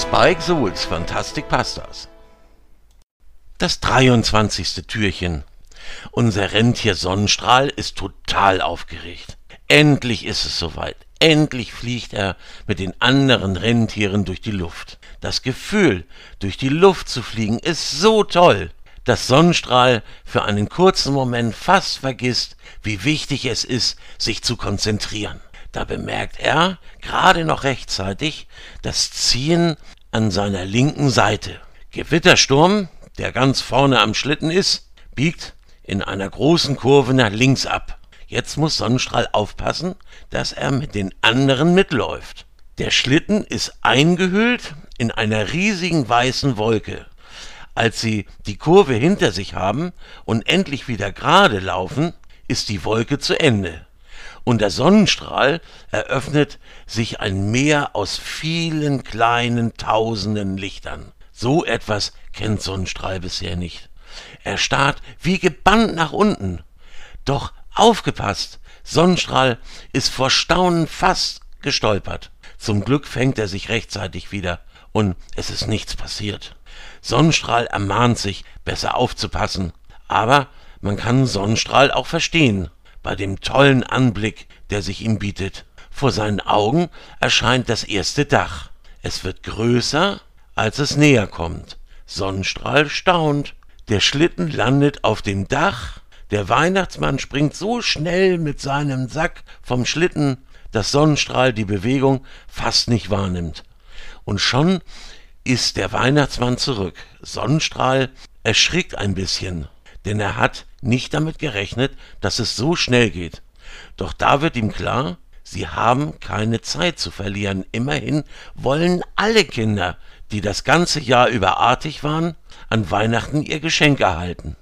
Spike Souls Fantastic Pastas. Das 23. Türchen. Unser Rentier Sonnenstrahl ist total aufgeregt. Endlich ist es soweit. Endlich fliegt er mit den anderen Rentieren durch die Luft. Das Gefühl, durch die Luft zu fliegen, ist so toll, dass Sonnenstrahl für einen kurzen Moment fast vergisst, wie wichtig es ist, sich zu konzentrieren. Da bemerkt er, gerade noch rechtzeitig, das Ziehen an seiner linken Seite. Gewittersturm, der ganz vorne am Schlitten ist, biegt in einer großen Kurve nach links ab. Jetzt muss Sonnenstrahl aufpassen, dass er mit den anderen mitläuft. Der Schlitten ist eingehüllt in einer riesigen weißen Wolke. Als sie die Kurve hinter sich haben und endlich wieder gerade laufen, ist die Wolke zu Ende und der Sonnenstrahl eröffnet sich ein Meer aus vielen kleinen tausenden Lichtern. So etwas kennt Sonnenstrahl bisher nicht. Er starrt wie gebannt nach unten. Doch aufgepasst, Sonnenstrahl ist vor Staunen fast gestolpert. Zum Glück fängt er sich rechtzeitig wieder und es ist nichts passiert. Sonnenstrahl ermahnt sich, besser aufzupassen. Aber man kann Sonnenstrahl auch verstehen bei dem tollen Anblick, der sich ihm bietet. Vor seinen Augen erscheint das erste Dach. Es wird größer, als es näher kommt. Sonnenstrahl staunt. Der Schlitten landet auf dem Dach. Der Weihnachtsmann springt so schnell mit seinem Sack vom Schlitten, dass Sonnenstrahl die Bewegung fast nicht wahrnimmt. Und schon ist der Weihnachtsmann zurück. Sonnenstrahl erschrickt ein bisschen denn er hat nicht damit gerechnet, dass es so schnell geht. Doch da wird ihm klar, sie haben keine Zeit zu verlieren. Immerhin wollen alle Kinder, die das ganze Jahr über artig waren, an Weihnachten ihr Geschenk erhalten.